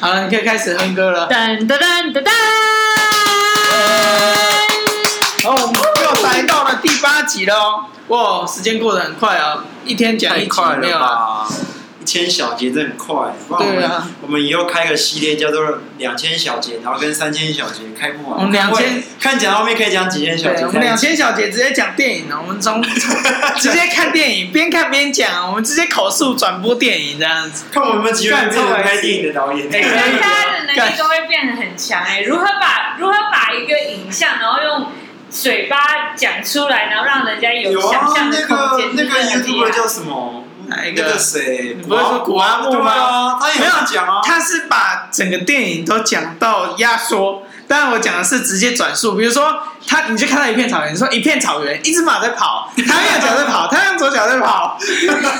好了，你可以开始哼歌了。噔噔噔噔噔。好，我们又来到了第八集了哦。哇，时间过得很快啊，一天讲一集没有啊？一千小节真的很快，对啊，我们以后开个系列叫做两千小节，然后跟三千小节开不完。我们两千看讲后面可以讲几千小节。我们两千小节直接讲电影了，我们从 直接看电影，边看边讲，我们直接口述转播电影这样子。看我们几个人变成拍电影的导演，每个人大家的能力都会变得很强哎。如何把如何把一个影像，然后用嘴巴讲出来，然后让人家有想象的空间？那个那个 YouTuber 叫什么？哪一个谁？你不是说古阿木吗？他也没有讲啊，他是把整个电影都讲到压缩。当然，我讲的是直接转述。比如说，他你就看到一片草原，你说一片草原，一只马在跑，他右脚在跑，他用左脚在跑。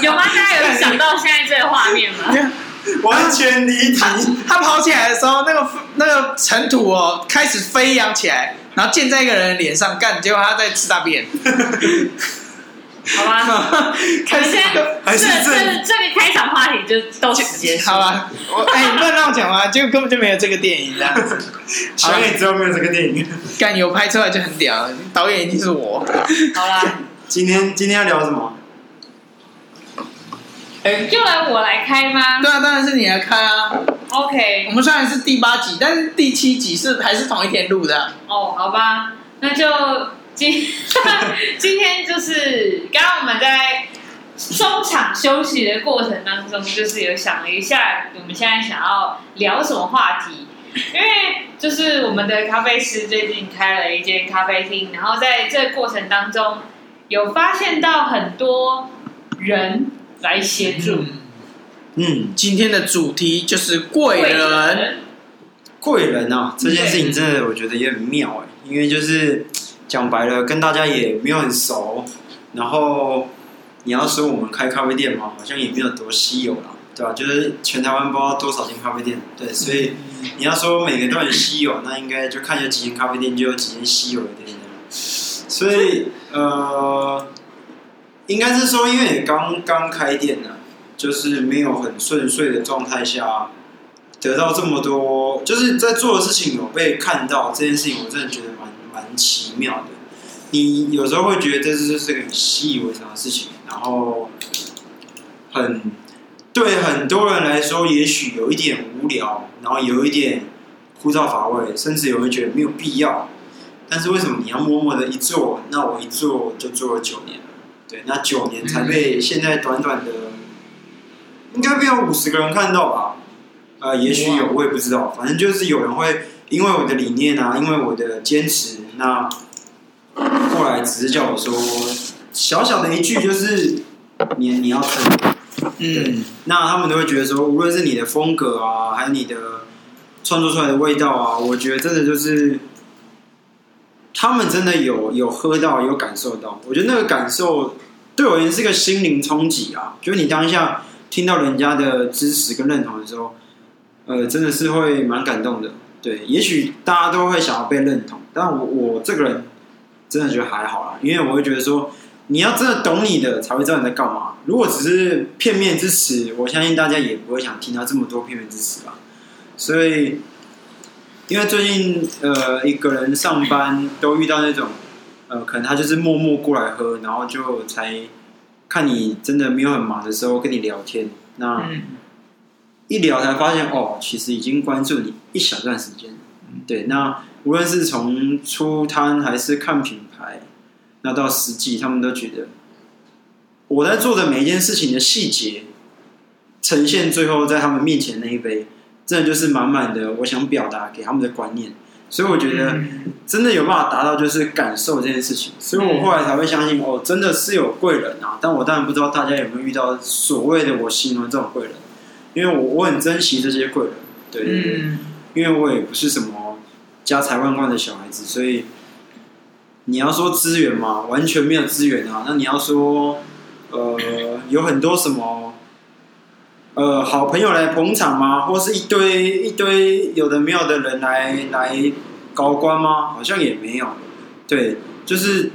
有吗？大家有想到现在这个画面吗？完全离题。他跑起来的时候，那个那个尘土哦，开始飞扬起来，然后溅在一个人脸上干，结果他在吃大便。好吧，开始这这这个开场话题就都直接好吧。我哎，你不能让我讲吗？就根本就没有这个电影这样子。导演知道没有这个电影？干有拍出来就很屌，导演一定是我。好啦，今天今天要聊什么？哎，就来我来开吗？对啊，当然是你来开啊。OK，我们虽然是第八集，但是第七集是还是同一天录的。哦，好吧，那就。今今天就是刚刚我们在中场休息的过程当中，就是有想了一下，我们现在想要聊什么话题？因为就是我们的咖啡师最近开了一间咖啡厅，然后在这个过程当中，有发现到很多人来协助。嗯，今天的主题就是贵人。贵人啊，这件事情真的我觉得也很妙哎，因为就是。讲白了，跟大家也没有很熟，然后你要说我们开咖啡店嘛，好像也没有多稀有啦，对吧？就是全台湾不知道多少间咖啡店，对，所以你要说每个都很稀有，那应该就看有几间咖啡店就有几间稀有的店。所以呃，应该是说，因为你刚刚开店呢，就是没有很顺遂的状态下，得到这么多，就是在做的事情有被看到这件事情，我真的觉得奇妙的，你有时候会觉得这是是个很习以为常的事情，然后很对很多人来说，也许有一点无聊，然后有一点枯燥乏味，甚至有人觉得没有必要。但是为什么你要默默的一做？那我一做就做了九年了，对，那九年才被现在短短的，应该没有五十个人看到吧？呃，也许有，我也不知道，反正就是有人会。因为我的理念啊，因为我的坚持，那后来只是叫我说小小的一句，就是你你要撑，嗯，那他们都会觉得说，无论是你的风格啊，还有你的创作出来的味道啊，我觉得真的就是他们真的有有喝到，有感受到。我觉得那个感受对我而言是个心灵冲击啊，就是你当下听到人家的支持跟认同的时候，呃，真的是会蛮感动的。对，也许大家都会想要被认同，但我我这个人真的觉得还好啦，因为我会觉得说，你要真的懂你的，才会知道你在干嘛。如果只是片面之词，我相信大家也不会想听到这么多片面之词吧。所以，因为最近呃一个人上班都遇到那种，呃，可能他就是默默过来喝，然后就才看你真的没有很忙的时候跟你聊天，那。嗯一聊才发现哦，其实已经关注你一小段时间。对，那无论是从出摊还是看品牌，那到实际，他们都觉得我在做的每一件事情的细节，呈现最后在他们面前那一杯，真的就是满满的我想表达给他们的观念。所以我觉得真的有办法达到就是感受这件事情。所以我后来才会相信哦，真的是有贵人啊！但我当然不知道大家有没有遇到所谓的我形容这种贵人。因为我我很珍惜这些贵人，对对对，嗯、因为我也不是什么家财万贯的小孩子，所以你要说资源嘛，完全没有资源啊。那你要说，呃，有很多什么，呃，好朋友来捧场吗？或是一堆一堆有的没有的人来来高官吗？好像也没有。对，就是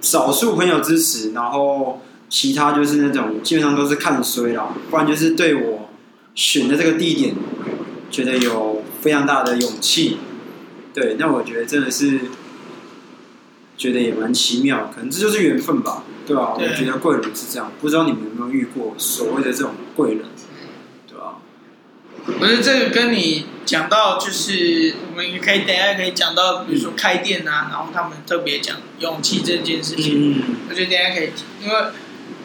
少数朋友支持，然后其他就是那种基本上都是看衰啦，不然就是对我。选的这个地点觉得有非常大的勇气。对，那我觉得真的是觉得也蛮奇妙，可能这就是缘分吧，对吧？对我觉得贵人是这样，不知道你们有没有遇过所谓的这种贵人，对吧？我觉得这个跟你讲到，就是我们也可以等一下可以讲到，比如说开店啊，然后他们特别讲勇气这件事情。嗯，我觉得等一下可以，因为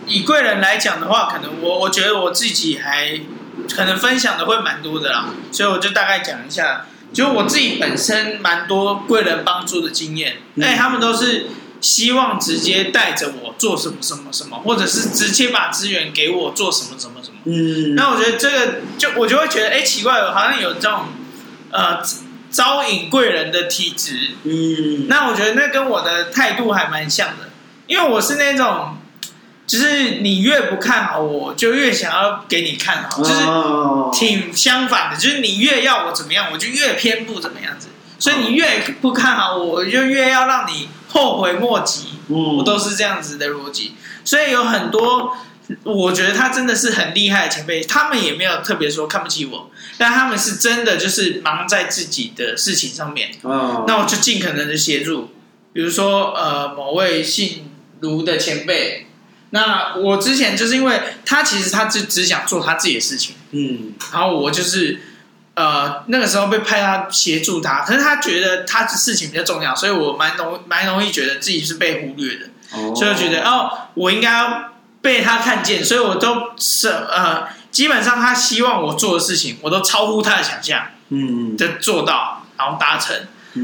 以贵人来讲的话，可能我我觉得我自己还可能分享的会蛮多的啦，所以我就大概讲一下。就我自己本身蛮多贵人帮助的经验，哎、嗯，他们都是希望直接带着我做什么什么什么，或者是直接把资源给我做什么什么什么。嗯，那我觉得这个就我就会觉得，哎，奇怪，我好像有这种呃招引贵人的体质。嗯，那我觉得那跟我的态度还蛮像的，因为我是那种。就是你越不看好我，就越想要给你看好，就是挺相反的。就是你越要我怎么样，我就越偏不怎么样子。所以你越不看好我，我就越要让你后悔莫及。我都是这样子的逻辑。所以有很多，我觉得他真的是很厉害的前辈，他们也没有特别说看不起我，但他们是真的就是忙在自己的事情上面。那我就尽可能的协助，比如说呃，某位姓卢的前辈。那我之前就是因为他其实他只只想做他自己的事情，嗯，然后我就是呃那个时候被派他协助他，可是他觉得他的事情比较重要，所以我蛮容蛮容易觉得自己是被忽略的，哦，所以我觉得哦我应该要被他看见，所以我都是呃基本上他希望我做的事情，我都超乎他的想象，嗯，的做到然后达成。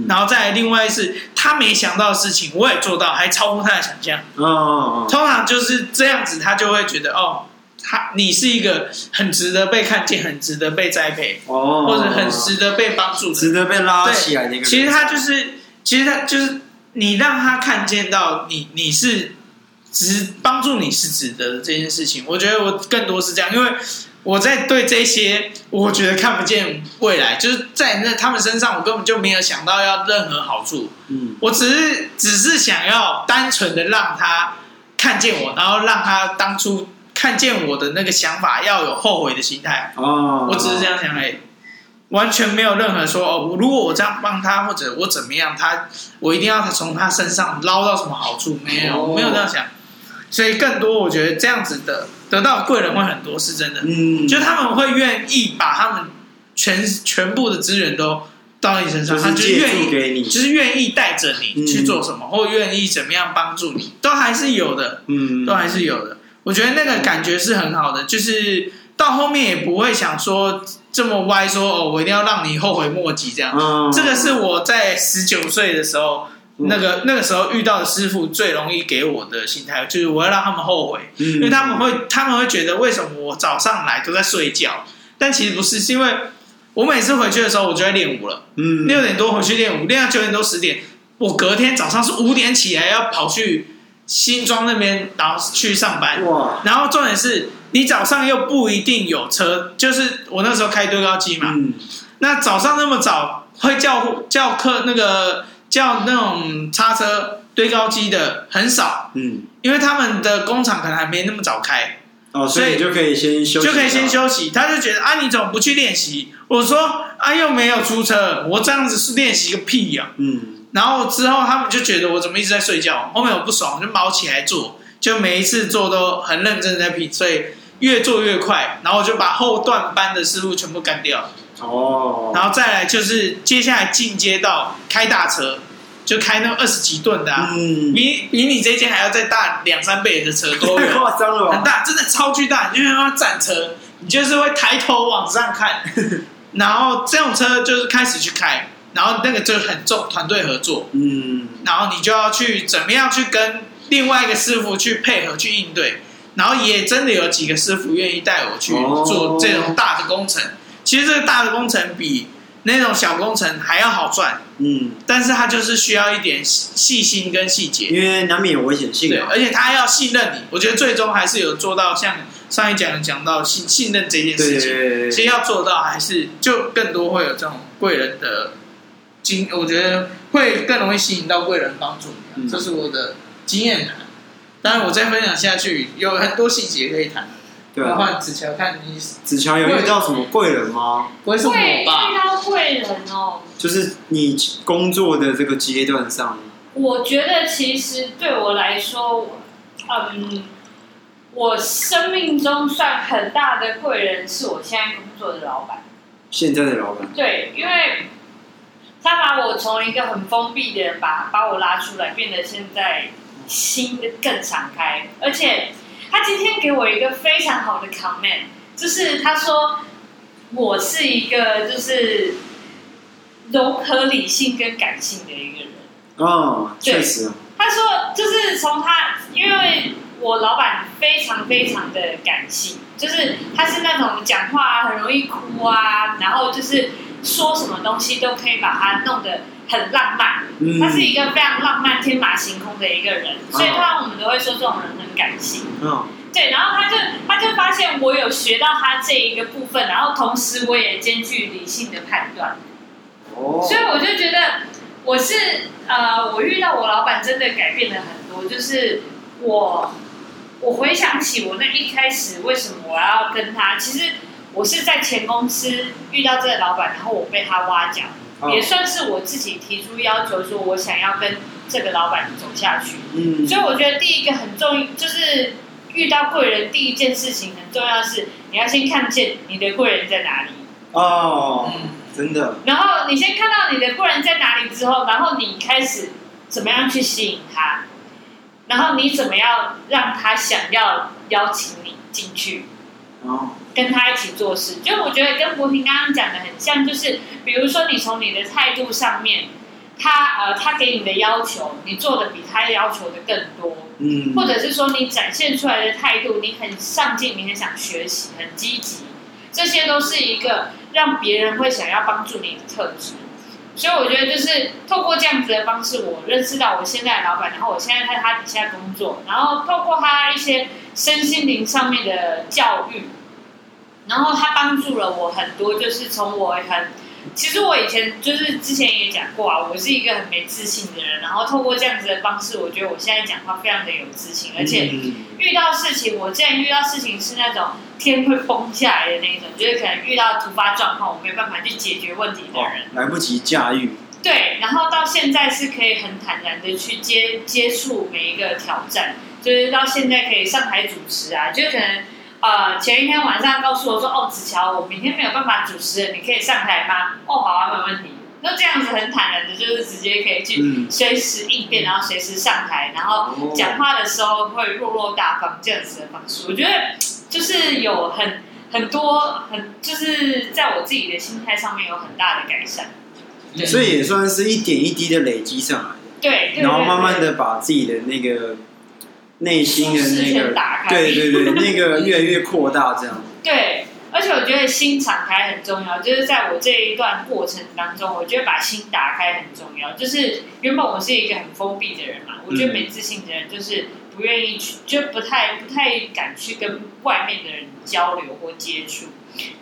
然后再另外是，他没想到的事情，我也做到，还超乎他的想象。哦，通常就是这样子，他就会觉得哦，他你是一个很值得被看见、很值得被栽培，哦，或者很值得被帮助、值得被拉起来的一个。其实他就是，其实他就是你让他看见到你，你是值帮助你是值得的这件事情。我觉得我更多是这样，因为。我在对这些，我觉得看不见未来，就是在那他们身上，我根本就没有想到要任何好处。嗯，我只是只是想要单纯的让他看见我，然后让他当初看见我的那个想法要有后悔的心态。哦，我只是这样想而已，完全没有任何说哦，如果我这样帮他，或者我怎么样，他我一定要他从他身上捞到什么好处？没有，我没有这样想。所以更多，我觉得这样子的得到贵人会很多，是真的。嗯，就他们会愿意把他们全全部的资源都到你身上，他就愿意给你，就是愿意带着你去做什么，或愿意怎么样帮助你，都还是有的。嗯，都还是有的。我觉得那个感觉是很好的，就是到后面也不会想说这么歪，说哦，我一定要让你后悔莫及这样。嗯，这个是我在十九岁的时候。那个那个时候遇到的师傅最容易给我的心态就是我要让他们后悔，因为他们会他们会觉得为什么我早上来都在睡觉，但其实不是，是因为我每次回去的时候我就在练舞了，嗯，六点多回去练舞，练到九点多十点，我隔天早上是五点起来要跑去新庄那边，然后去上班，哇，然后重点是你早上又不一定有车，就是我那时候开堆高机嘛，嗯，那早上那么早会叫叫客那个。叫那种叉车堆高机的很少，嗯，因为他们的工厂可能还没那么早开，哦，所以就可以先休息，就可以先休息。他就觉得啊，你怎么不去练习？我说啊，又没有出车，我这样子是练习个屁呀，嗯。然后之后他们就觉得我怎么一直在睡觉，后面我不爽，就卯起来做，就每一次做都很认真在拼，所以越做越快，然后我就把后段班的思路全部干掉。哦，然后再来就是接下来进阶到开大车，就开那二十几吨的，啊，嗯，比比你这间还要再大两三倍的车多，太夸张了吧？很大，真的超巨大，你就像战车，你就是会抬头往上看，然后这种车就是开始去开，然后那个就很重，团队合作，嗯，然后你就要去怎么样去跟另外一个师傅去配合去应对，然后也真的有几个师傅愿意带我去做这种大的工程。哦其实这个大的工程比那种小工程还要好赚，嗯，但是它就是需要一点细心跟细节，因为难免有危险性，对，而且他要信任你。我觉得最终还是有做到像上一讲讲到信信任这件事情，对对对对，其实要做到还是就更多会有这种贵人的经，我觉得会更容易吸引到贵人帮助你，嗯，这是我的经验谈。当然我再分享下去有很多细节可以谈。对啊。换子乔看你，子乔有遇到什么贵人吗？不会是我会遇？到贵人哦。就是你工作的这个阶段上，我觉得其实对我来说，嗯，我生命中算很大的贵人是我现在工作的老板。现在的老板。对，因为他把我从一个很封闭的人把把我拉出来，变得现在心更敞开，而且他今天给我一个非常好的 comment，就是他说我是一个就是融合理性跟感性的一个人。哦，确实。他说就是从他，因为我老板非常非常的感性，就是他是那种讲话啊很容易哭啊，然后就是说什么东西都可以把它弄得很浪漫。嗯。他是一个非常浪漫、天马行空的一个人，所以通常我们都会说这种人很感性。嗯。对，然后他就他就发现我有学到他这一个部分，然后同时我也兼具理性的判断。哦。所以我就觉得我是呃，我遇到我老板真的改变了很多，就是我。我回想起我那一开始为什么我要跟他，其实我是在前公司遇到这个老板，然后我被他挖角，哦、也算是我自己提出要求，说我想要跟这个老板走下去。嗯，所以我觉得第一个很重要，就是遇到贵人，第一件事情很重要是你要先看见你的贵人在哪里。哦，真的。然后你先看到你的贵人在哪里之后，然后你开始怎么样去吸引他。然后你怎么样让他想要邀请你进去，跟他一起做事？就我觉得跟博平刚刚讲的很像，就是比如说你从你的态度上面，他呃他给你的要求，你做的比他要求的更多，嗯，或者是说你展现出来的态度，你很上进，你很想学习，很积极，这些都是一个让别人会想要帮助你的特质。所以我觉得就是透过这样子的方式，我认识到我现在的老板，然后我现在在他底下工作，然后透过他一些身心灵上面的教育，然后他帮助了我很多，就是从我很，其实我以前就是之前也讲过啊，我是一个很没自信的人，然后透过这样子的方式，我觉得我现在讲话非常的有自信，而且遇到事情，我之前遇到事情是那种天会崩下来的那种，就是可能遇到突发状况，我没有办法去解决问题的人，来不及驾驭。对，然后到现在是可以很坦然的去接接触每一个挑战，就是到现在可以上台主持啊，就可能呃前一天晚上告诉我说，哦，子乔，我明天没有办法主持了，你可以上台吗？哦，好啊，没问题。那这样子很坦然的，就是直接可以去随时应变，然后随时上台，然后讲话的时候会落落大方这样子的方式，我觉得就是有很很多很就是在我自己的心态上面有很大的改善。所以也算是一点一滴的累积上来，对，然后慢慢的把自己的那个内心的那个，对对对，那个越来越扩大，这样。对，而且我觉得心敞开很重要，就是在我这一段过程当中，我觉得把心打开很重要。就是原本我是一个很封闭的人嘛，我觉得没自信的人就是不愿意去，就不太不太敢去跟外面的人交流或接触。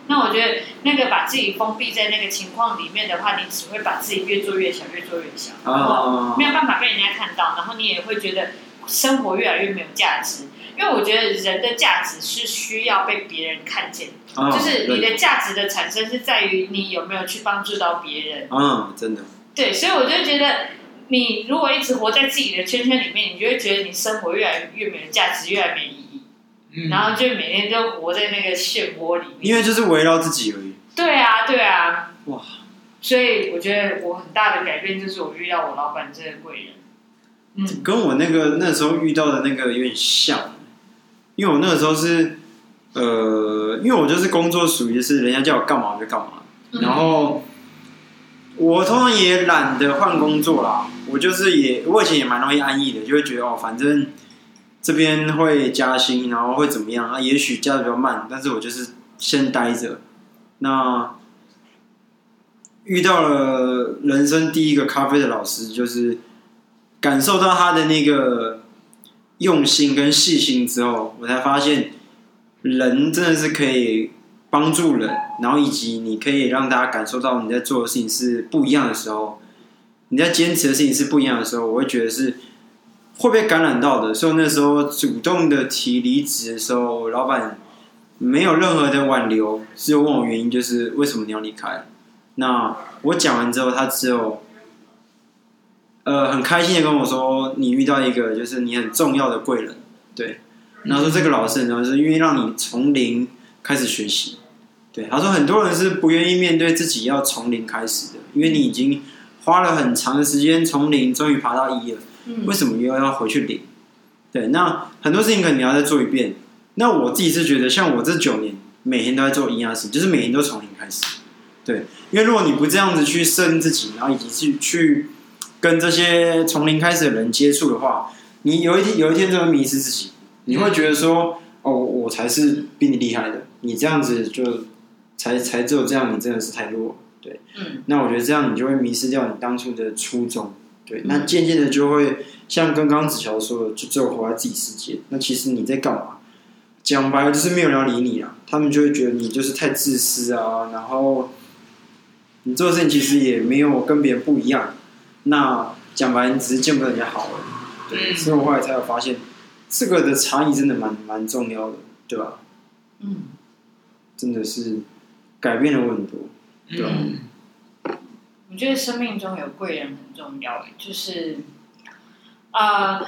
那我觉得，那个把自己封闭在那个情况里面的话，你只会把自己越做越小，越做越小，然后没有办法被人家看到，然后你也会觉得生活越来越没有价值。因为我觉得人的价值是需要被别人看见，就是你的价值的产生是在于你有没有去帮助到别人。嗯，真的。对，所以我就觉得，你如果一直活在自己的圈圈里面，你就会觉得你生活越来越没有价值，越来越没意义。然后就每天就活在那个漩涡里面，因为就是围绕自己而已。对啊，对啊，哇！所以我觉得我很大的改变就是我遇到我老板这个贵人，嗯，跟我那个那时候遇到的那个有点像，因为我那个时候是呃，因为我就是工作属于是人家叫我干嘛就干嘛，嗯、然后我通常也懒得换工作啦，我就是也我以前也蛮容易安逸的，就会觉得哦，反正。这边会加薪，然后会怎么样啊？也许加的比较慢，但是我就是先待着。那遇到了人生第一个咖啡的老师，就是感受到他的那个用心跟细心之后，我才发现人真的是可以帮助人，然后以及你可以让大家感受到你在做的事情是不一样的时候，你在坚持的事情是不一样的时候，我会觉得是。会被感染到的，所以那时候主动的提离职的时候，老板没有任何的挽留，只有问我原因，就是为什么你要离开。那我讲完之后，他只有呃很开心的跟我说，你遇到一个就是你很重要的贵人，对。然后说这个老师呢是愿意让你从零开始学习，对。他说很多人是不愿意面对自己要从零开始的，因为你已经花了很长的时间从零终于爬到一了，为什么又要回去零？对，那很多事情可能你要再做一遍。那我自己是觉得，像我这九年每天都在做一样的事，就是每天都从零开始。对，因为如果你不这样子去适应自己，然后以及去去跟这些从零开始的人接触的话，你有一天有一天就会迷失自己。你会觉得说，哦，我才是比你厉害的，你这样子就才才只有这样，你真的是太弱。对，嗯。那我觉得这样你就会迷失掉你当初的初衷。对，那渐渐的就会像刚刚子乔说的，就只有活在自己世界。那其实你在干嘛？讲白了就是没有人要理你啊，他们就会觉得你就是太自私啊，然后你做的事情其实也没有跟别人不一样。那讲白，你只是见不到人家好而已。对，所以我后来才有发现，这个的差异真的蛮蛮重要的，对吧？嗯，真的是改变了我很多，对吧？嗯我觉得生命中有贵人很重要，就是，啊、呃，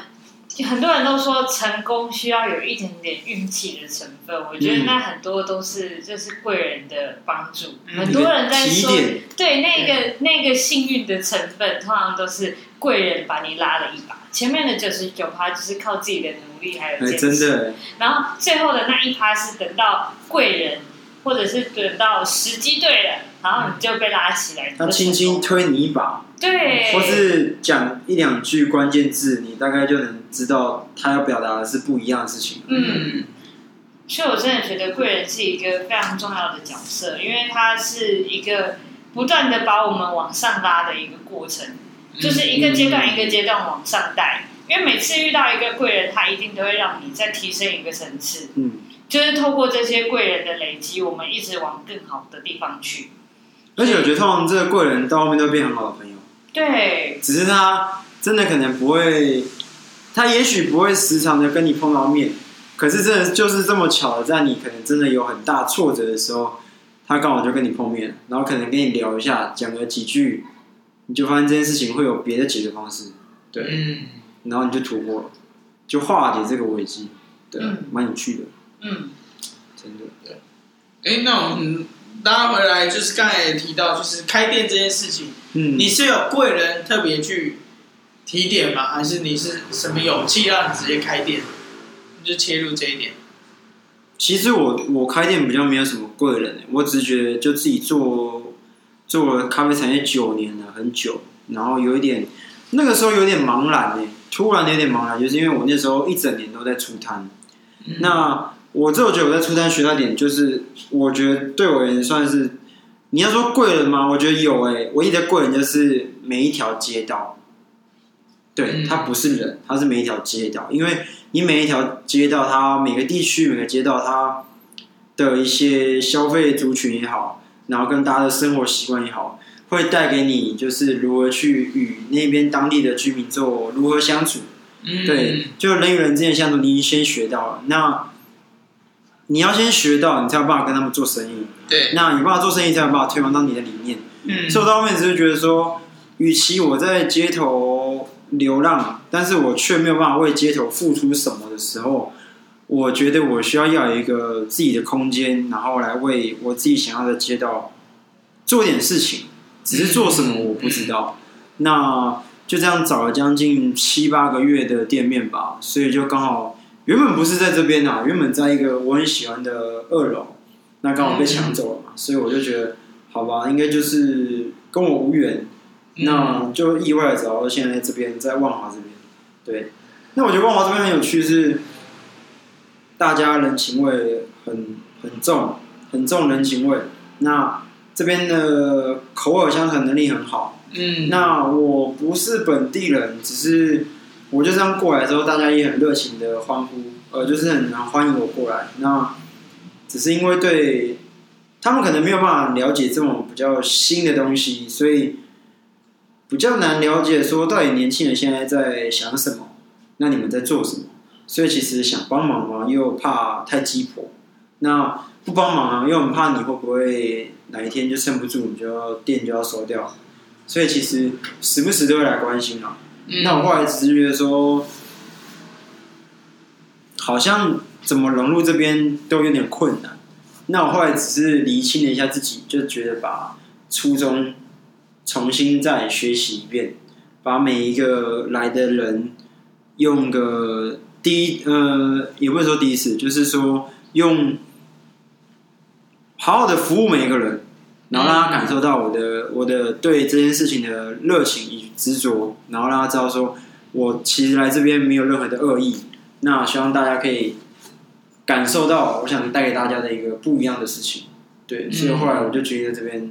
很多人都说成功需要有一点点运气的成分，我觉得那很多都是就是贵人的帮助。嗯、很多人在说，对那个那个幸运的成分，通常都是贵人把你拉了一把，前面的九十九趴就是靠自己的努力还有坚持，真的，然后最后的那一趴是等到贵人。或者是等到时机对了，然后你就被拉起来。他轻轻推你一把，对，或是讲一两句关键字，你大概就能知道他要表达的是不一样的事情。嗯，所以我真的觉得贵人是一个非常重要的角色，因为他是一个不断的把我们往上拉的一个过程，就是一个阶段一个阶段往上带。因为每次遇到一个贵人，他一定都会让你再提升一个层次。嗯。就是透过这些贵人的累积，我们一直往更好的地方去。而且我觉得，通常这个贵人到后面都变很好的朋友。对。只是他真的可能不会，他也许不会时常的跟你碰到面，可是真的就是这么巧的，在你可能真的有很大挫折的时候，他刚好就跟你碰面，然后可能跟你聊一下，讲了几句，你就发现这件事情会有别的解决方式。对。嗯。然后你就突破了，就化解这个危机。对，蛮、嗯、有趣的。嗯，真的对。哎，那我们拉回来，就是刚才也提到，就是开店这件事情。嗯，你是有贵人特别去提点吗？还是你是什么勇气让你直接开店？你就切入这一点。其实我我开店比较没有什么贵人，我只是觉得就自己做做了咖啡产业九年了，很久，然后有一点那个时候有点茫然呢，突然有点茫然，就是因为我那时候一整年都在出摊，嗯、那。我这我觉得我在出摊学到点，就是我觉得对我而言算是，你要说贵人吗？我觉得有诶、欸，唯一的贵人就是每一条街道，对，它不是人，它是每一条街道，因为你每一条街道，它每个地区每个街道，它的一些消费族群也好，然后跟大家的生活习惯也好，会带给你就是如何去与那边当地的居民做如何相处，对，就人与人之间相处，你先学到了。那。你要先学到，你才有办法跟他们做生意。对，那你办法做生意，才有办法推广到你的理念。嗯，所以我到后面只是觉得说，与其我在街头流浪，但是我却没有办法为街头付出什么的时候，我觉得我需要要有一个自己的空间，然后来为我自己想要的街道做点事情。只是做什么我不知道。那就这样找了将近七八个月的店面吧，所以就刚好。原本不是在这边啊，原本在一个我很喜欢的二楼，那刚好被抢走了嘛，所以我就觉得，好吧，应该就是跟我无缘，那就意外的找到现在这边，在万华这边。对，那我觉得万华这边很有趣，是大家人情味很很重，很重人情味。那这边的口耳相传能力很好。嗯，那我不是本地人，只是。我就这样过来之后，大家也很热情的欢呼，呃，就是很欢迎我过来。那只是因为对他们可能没有办法了解这种比较新的东西，所以比较难了解说到底年轻人现在在想什么，那你们在做什么？所以其实想帮忙嘛，又怕太鸡婆，那不帮忙啊，又很怕你会不会哪一天就撑不住，你就要店就要收掉，所以其实时不时都会来关心啊。那我后来只是觉得说，好像怎么融入这边都有点困难。那我后来只是厘清了一下自己，就觉得把初衷重新再学习一遍，把每一个来的人用个第一呃，也不是说第一次，就是说用好好的服务每一个人，然后让他感受到我的我的对这件事情的热情与执着，然后让他知道说我其实来这边没有任何的恶意。那希望大家可以。感受到我想带给大家的一个不一样的事情，对，所以后来我就决定在这边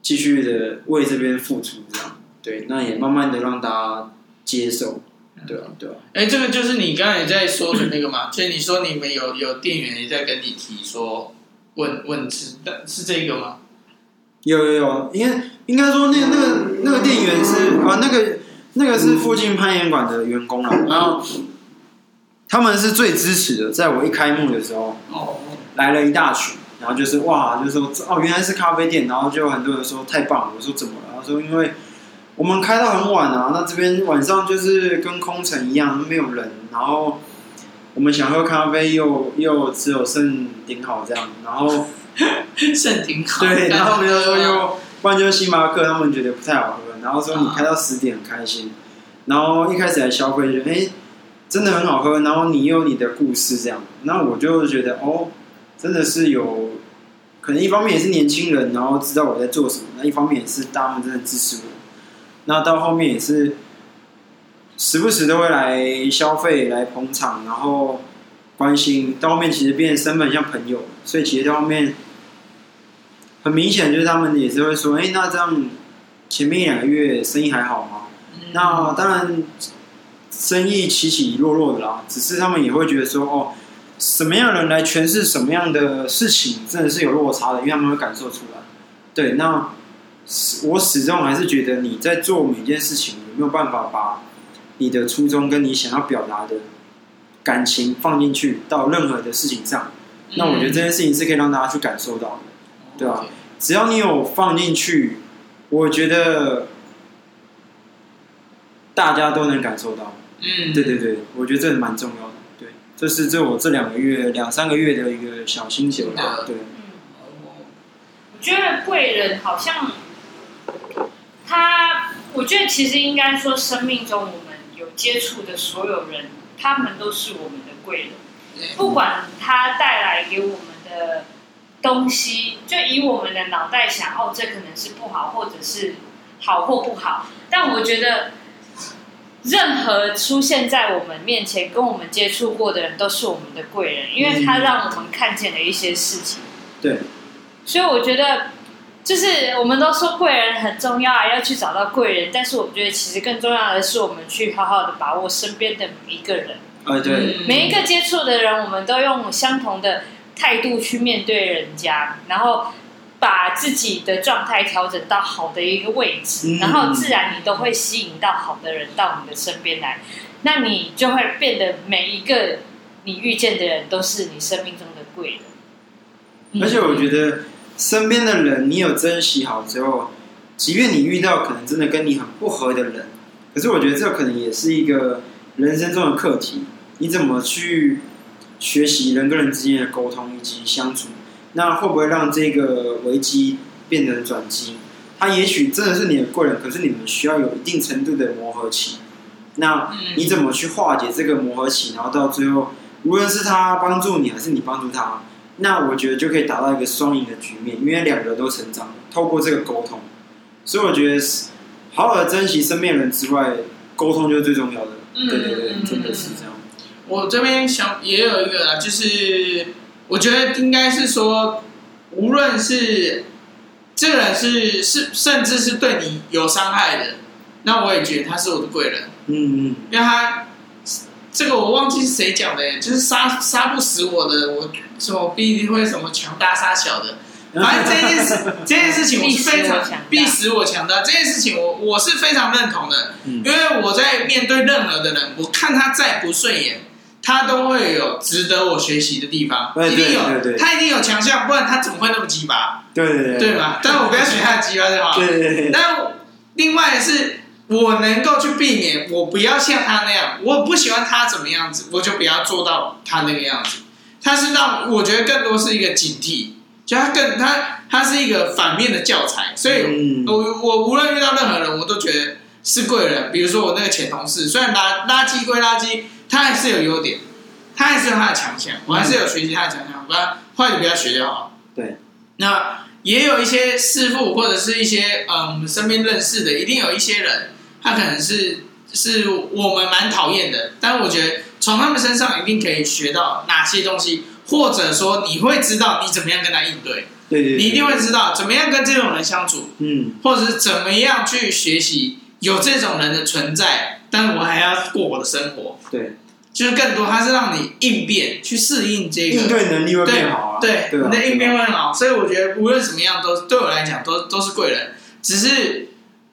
继续的为这边付出，这样，对，那也慢慢的让大家接受，对啊，对啊。哎，这个就是你刚才在说的那个嘛，所 以你说你们有有店员也在跟你提说问问是是这个吗？有有有，应该应该说那个那个那个店员是啊，那个那个是附近攀岩馆的员工啦，然后。他们是最支持的，在我一开幕的时候，哦来了一大群，然后就是哇，就是说哦，原来是咖啡店，然后就很多人说太棒了。我说怎么了？他说因为我们开到很晚啊，那这边晚上就是跟空城一样，没有人，然后我们想喝咖啡又又只有剩顶好这样，然后 剩顶好，对，然后又说又不然就是星巴克，他们觉得不太好喝，然后说你开到十点很开心，然后一开始来消费就哎。真的很好喝，然后你有你的故事这样，那我就觉得哦，真的是有，可能一方面也是年轻人，然后知道我在做什么，那一方面也是他们真的支持我，那到后面也是时不时都会来消费、来捧场，然后关心，到后面其实变身份像朋友，所以其实到后面很明显就是他们也是会说，哎，那这样前面一两个月生意还好吗？嗯、那当然。生意起起落落的啦，只是他们也会觉得说，哦，什么样的人来诠释什么样的事情，真的是有落差的，因为他们会感受出来。对，那我始终还是觉得你在做每件事情，有没有办法把你的初衷跟你想要表达的感情放进去到任何的事情上，那我觉得这件事情是可以让大家去感受到的，对吧？只要你有放进去，我觉得大家都能感受到。嗯，对对对，我觉得这蛮重要的。对，这是这我这两个月、两三个月的一个小心血吧。对，嗯，我觉得贵人好像他，我觉得其实应该说，生命中我接触的所有人，他们都是我们的贵人。不管他带来给我们的东西，就以我们的脑袋想，哦，这可能是不好，或者是好或不好。但我觉得。任何出现在我们面前、跟我们接触过的人，都是我们的贵人，因为他让我们看见了一些事情。对，所以我觉得，就是我们都说贵人很重要啊，要去找到贵人。但是我觉得，其实更重要的是，我们去好好的把握身边的每一个人。啊，对，每一个接触的人，我们都用相同的态度去面对人家，然后。把自己的状态调整到好的一个位置，然后自然你都会吸引到好的人到你的身边来，那你就会变得每一个你遇见的人都是你生命中的贵人。而且我觉得身边的人，你有珍惜好之后，即便你遇到可能真的跟你很不合的人，可是我觉得这可能也是一个人生中的课题，你怎么去学习人跟人之间的沟通以及相处。那会不会让这个危机变成转机？他也许真的是你的贵人，可是你们需要有一定程度的磨合期。那你怎么去化解这个磨合期？然后到最后，无论是他帮助你，还是你帮助他，那我觉得就可以达到一个双赢的局面，因为两个都成长，透过这个沟通。所以我觉得，好好的珍惜身边人之外，沟通就是最重要的。对对对，真的是这样。我这边想也有一个啊，就是。我觉得应该是说，无论是这个人是是，甚至是对你有伤害的，那我也觉得他是我的贵人。嗯嗯，因为他这个我忘记是谁讲的，就是杀杀不死我的，我什么必定会什么强大杀小的。反正这件事这件事情我是非常必使我强大。这件事情我我是非常认同的，因为我在面对任何的人，我看他再不顺眼。他都会有值得我学习的地方，对一定有，他一定有强项，不然他怎么会那么鸡巴？对对对，对吧？但我不要学他的鸡巴就好。对对对，但另外是，我能够去避免，我不要像他那样，我不喜欢他怎么样子，我就不要做到他那个样子。他是让我觉得更多是一个警惕，就他更他他是一个反面的教材，所以嗯我我无论遇到任何人，我都觉得是贵人。比如说我那个前同事，虽然垃垃圾归垃圾，他还是有优点，他还是有他的强项，我还是有学习他的强项，不然坏的不要学就好。对，那也有一些师傅或者是一些嗯我们身边认识的，一定有一些人，他可能是是我们蛮讨厌的，但我觉得从他们身上一定可以学到哪些东西，或者说你会知道你怎么样跟他应对，对对，你一定会知道怎么样跟这种人相处，嗯，或者是怎么样去学习有这种人的存在，但我还要过我的生活，对，就是更多他是让你应变去适应这个。应对能力会变好啊，对，你的应变会很好，所以我觉得无论怎么样都对我来讲都都是贵人，只是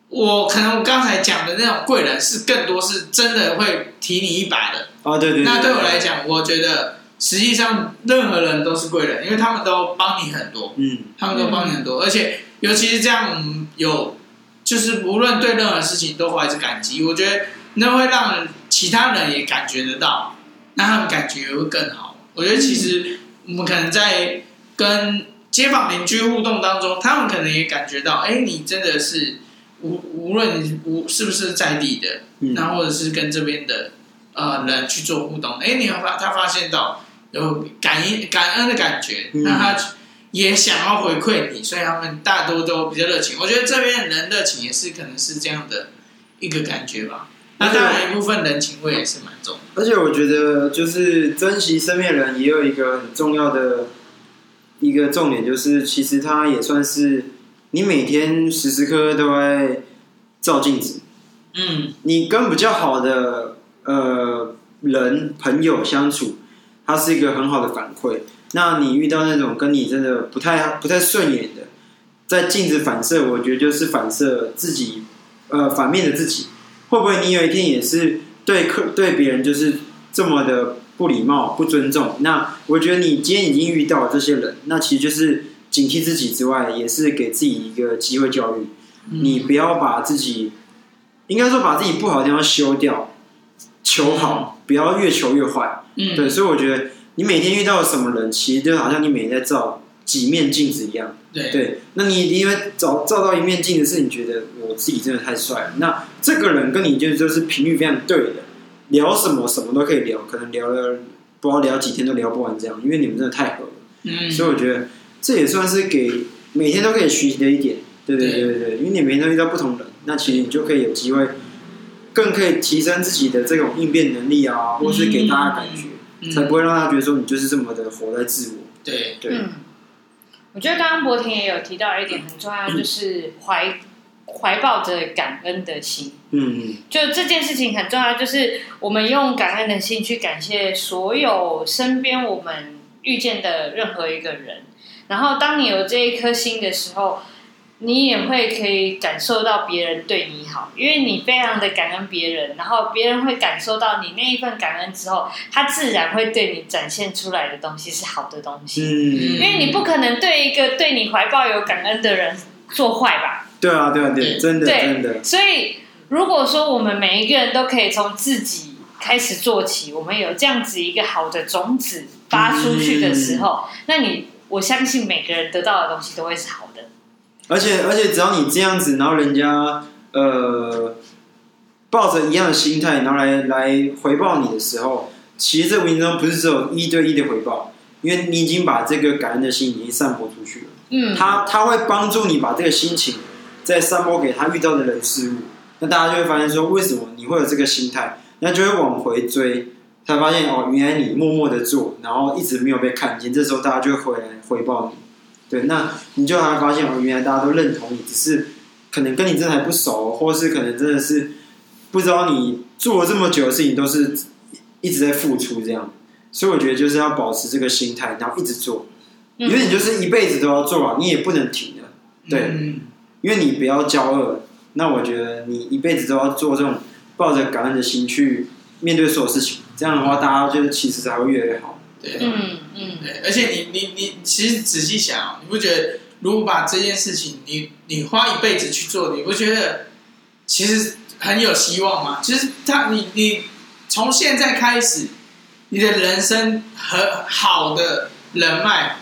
我可能我刚才讲的那种贵人是更多是真的会提你一把的。啊，对对，那对我来，讲，我觉得实际上任何人都是贵人，因为他们都帮你很多，嗯，他们都帮你很多，而且尤其是这样嗯有，就是无论对任何事情都怀着感激，我觉得那会让人其他人也感觉得到，那他们感觉也会更好。我觉得其实我们可能在跟街坊邻居互动当中，他们可能也感觉到，哎，你真的是无无论你无是不是在地的，嗯那或者是跟这边的呃人去做互动，哎，你会发他发现到有感恩感恩的感觉，嗯那他也想要回馈你，所以他们大多都比较热情。我觉得这边人热情也是可能是这样的一个感觉吧。那当然一部分人情味也是蛮重的。而且我觉得就是珍惜身边人，也有一个很重要的一个重点，就是其实他也算是你每天时时刻刻都在照镜子。嗯，你跟比较好的呃人朋友相处，它是一个很好的反馈。那你遇到那种跟你真的不太不太顺眼的，在镜子反射，我觉得就是反射自己呃反面的自己。会不会你有一天也是对客对别人就是这么的不礼貌、不尊重？那我觉得你今天已经遇到了这些人，那其实就是警惕自己之外，也是给自己一个机会教育。你不要把自己，应该说把自己不好的地方修掉，求好，不要越求越坏。嗯，对，所以我觉得你每天遇到什么人，其实就好像你每天在照几面镜子一样。对对，那你因为照照到一面镜子，是你觉得我自己真的太帅了。那这个人跟你就就是频率非常对的，聊什么什么都可以聊，可能聊了不知道聊几天都聊不完这样，因为你们真的太合了。嗯，所以我觉得这也算是给每天都可以学习的一点。对对对对对，因为你每天都遇到不同人，那其实你就可以有机会，更可以提升自己的这种应变能力啊，或是给大家感觉，嗯才不会让他觉得说你就是这么的活在自我。对，对，嗯，我觉得刚刚博婷也有提到一点很重要，就是怀怀抱着感恩的心。嗯嗯，就这件事情很重要，就是我们用感恩的心去感谢所有身边我们遇见的任何一个人。然后，当你有这一颗心的时候，你也会可以感受到别人对你好，因为你非常的感恩别人，然后别人会感受到你那一份感恩之后，他自然会对你展现出来的东西是好的东西。嗯，因为你不可能对一个对你怀抱有感恩的人做坏吧？对啊对啊对，真的对真的，所以，如果说我们每一个人都可以从自己开始做起，我们有这样子一个好的种子发出去的时候，那你我相信每个人得到的东西都会是好的。而且而且只要你这样子，然后人家呃抱着一样的心态，然后来来回报你的时候，其实这无形中不是只有一对一的回报，因为你已经把这个感恩的心已经散播出去了。嗯，他他会帮助你把这个心情再散播给他遇到的人事物，那大家就会发现说，为什么你会有这个心态？那就会往回追，才发现哦，原来你默默的做，然后一直没有被看见，这时候大家就会回来回报你。对，那你就还发现哦，原来大家都认同你，只是可能跟你真的还不熟，或是可能真的是不知道你做了这么久的事情都是一直在付出这样。所以我觉得就是要保持这个心态，然后一直做。因为你就是一辈子都要做啊，你也不能停的，对，嗯因为你不要骄傲。那我觉得你一辈子都要做这种抱着感恩的心去面对所有事情。这样的话，大家就是其实才会越来越好。对，嗯嗯，对，而且你你你其实仔细想哦，你不觉得如果把这件事情你你花一辈子去做，你不觉得其实很有希望吗？其实他你你从现在开始，你的人生很好的人脉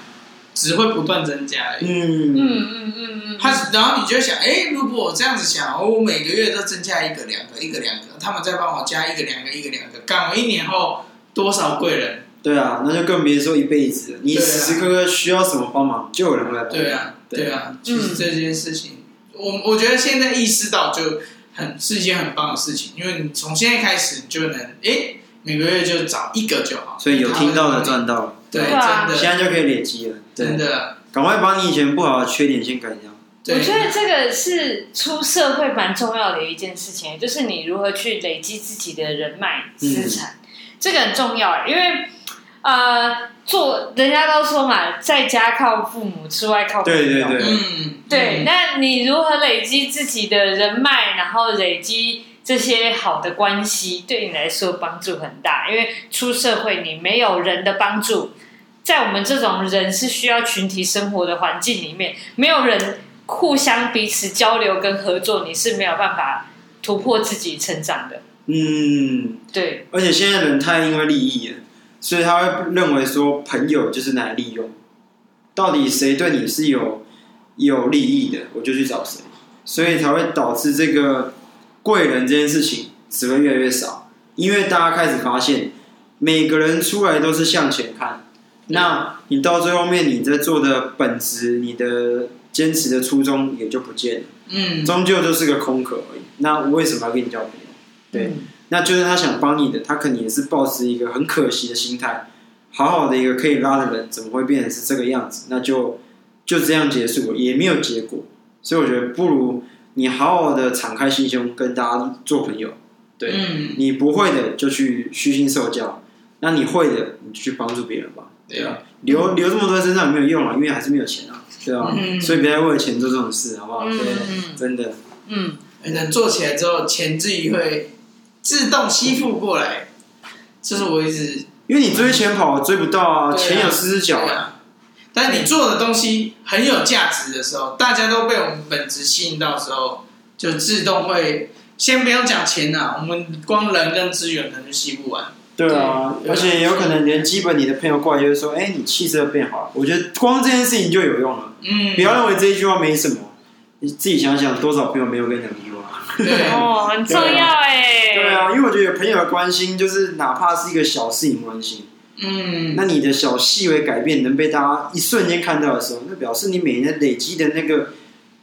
只会不断增加而已。嗯嗯嗯嗯嗯，他然后你就想，哎，如果我这样子想，我每个月都增加一个两个一个两个，他们再帮我加一个两个一个两个，干我一年后多少贵人？对啊，那就更别说一辈子了。你时时刻刻需要什么帮忙，就有人会来帮。对啊，对啊，其实嗯这件事情，我我觉得现在意识到就很是一件很棒的事情，因为你从现在开始就能，哎，每个月就找一个就好。所以有听到的赚到了，对，啊真的，现在就可以累积了。对真，的，赶快把你以前不好的缺点先改掉。我觉得这个是出社会蛮重要的一件事情，就是你如何去累积自己的人脉资产，这个很重要。因为呃，做人家都说嘛，在家靠父母，出外靠朋友。对对对嗯，对，嗯那你如何累积自己的人脉，然后累积这些好的关系，对你来说帮助很大。因为出社会，你没有人的帮助，在我们这种人是需要群体生活的环境里面，没有人互相彼此交流跟合作，你是没有办法突破自己成长的。嗯，对，而且现在人太因为利益了，所以他会认为说朋友就是拿来利用。到底谁对你是有有利益的，我就去找谁，所以才会导致这个贵人这件事情只会越来越少。因为大家开始发现，每个人出来都是向前看，那你到最后面你在做的本质，你的坚持的初衷也就不见了，嗯，终究就是个空壳而已。那我为什么要跟你交朋友？对。嗯那就是他想帮你的，他可能也是抱持一个很可惜的心态，好好的一个可以拉的人，怎么会变成是这个样子？那就就这样结束了，也没有结果。所以我觉得不如你好好的敞开心胸跟大家做朋友。对，嗯，你不会的就去虚心受教，那你会的你就去帮助别人吧。对啊，留留这么多在身上也没有用啊，因为还是没有钱啊，对啊、嗯所以不要为了钱做这种事，好不好？嗯真的。嗯，能做起来之后，钱自己会自动吸附过来，这是我一直因为你追钱跑追不到啊，啊钱有四只脚啊。但你做的东西很有价值的时候，大家都被我们本质吸引到的时候，就自动会先不用讲钱呐、啊，我们光人跟资源可能就吸不完。对啊，对而且也有可能连基本你的朋友过来就是说，哎，你气色变好了。我觉得光这件事情就有用了。嗯，不要认为这一句话没什么，你自己想想，多少朋友没有跟你讲这句话？对，哦，很重要哎。对啊，因为我觉得有朋友的关心，就是哪怕是一个小事情关心，嗯，那你的小细微改变能被大家一瞬间看到的时候，那表示你每年累积的那个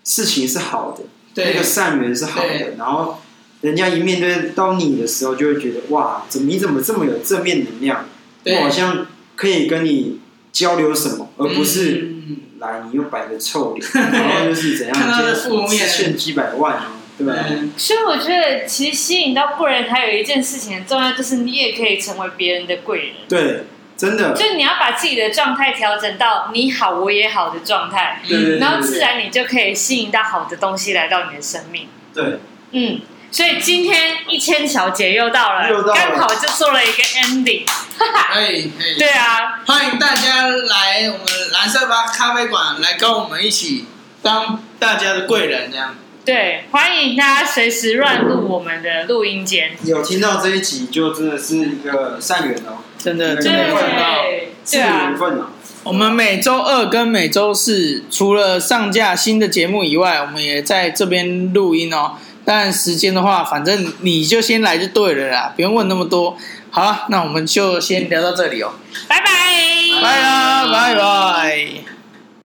事情是好的，那对个，善缘是好的，然后人家一面对到你的时候，就会觉得哇，怎么你怎么这么有正面能量？我好像可以跟你交流什么，而不是、嗯。来你又摆个臭脸，然后又是怎样，看到的今负面。欠几百万啊，对吧？嗯。所以我觉得，其实吸引到贵人，还有一件事情很重要，就是你也可以成为别人的贵人。对，真的，就你要把自己的状态调整到你好我也好的状态，对对对。然后自然你就可以吸引到好的东西来到你的生命。对，嗯，所以今天一千小姐又到了，又到了刚好就做了一个 ending。可以可以，对啊，欢迎大家来我们蓝色吧咖啡馆来跟我们一起当大家的贵人，这样。对，欢迎大家随时乱入我们的录音间。有听到这一集就真的是一个善缘哦，真的真的看到。对是啊缘，分啊。我们每周二跟每周四除了上架新的节目以外，我们也在这边录音哦。但时间的话，反正你就先来就对了啦，不用问那么多。好了，那我们就先聊到这里哦，拜拜，拜啦，拜拜。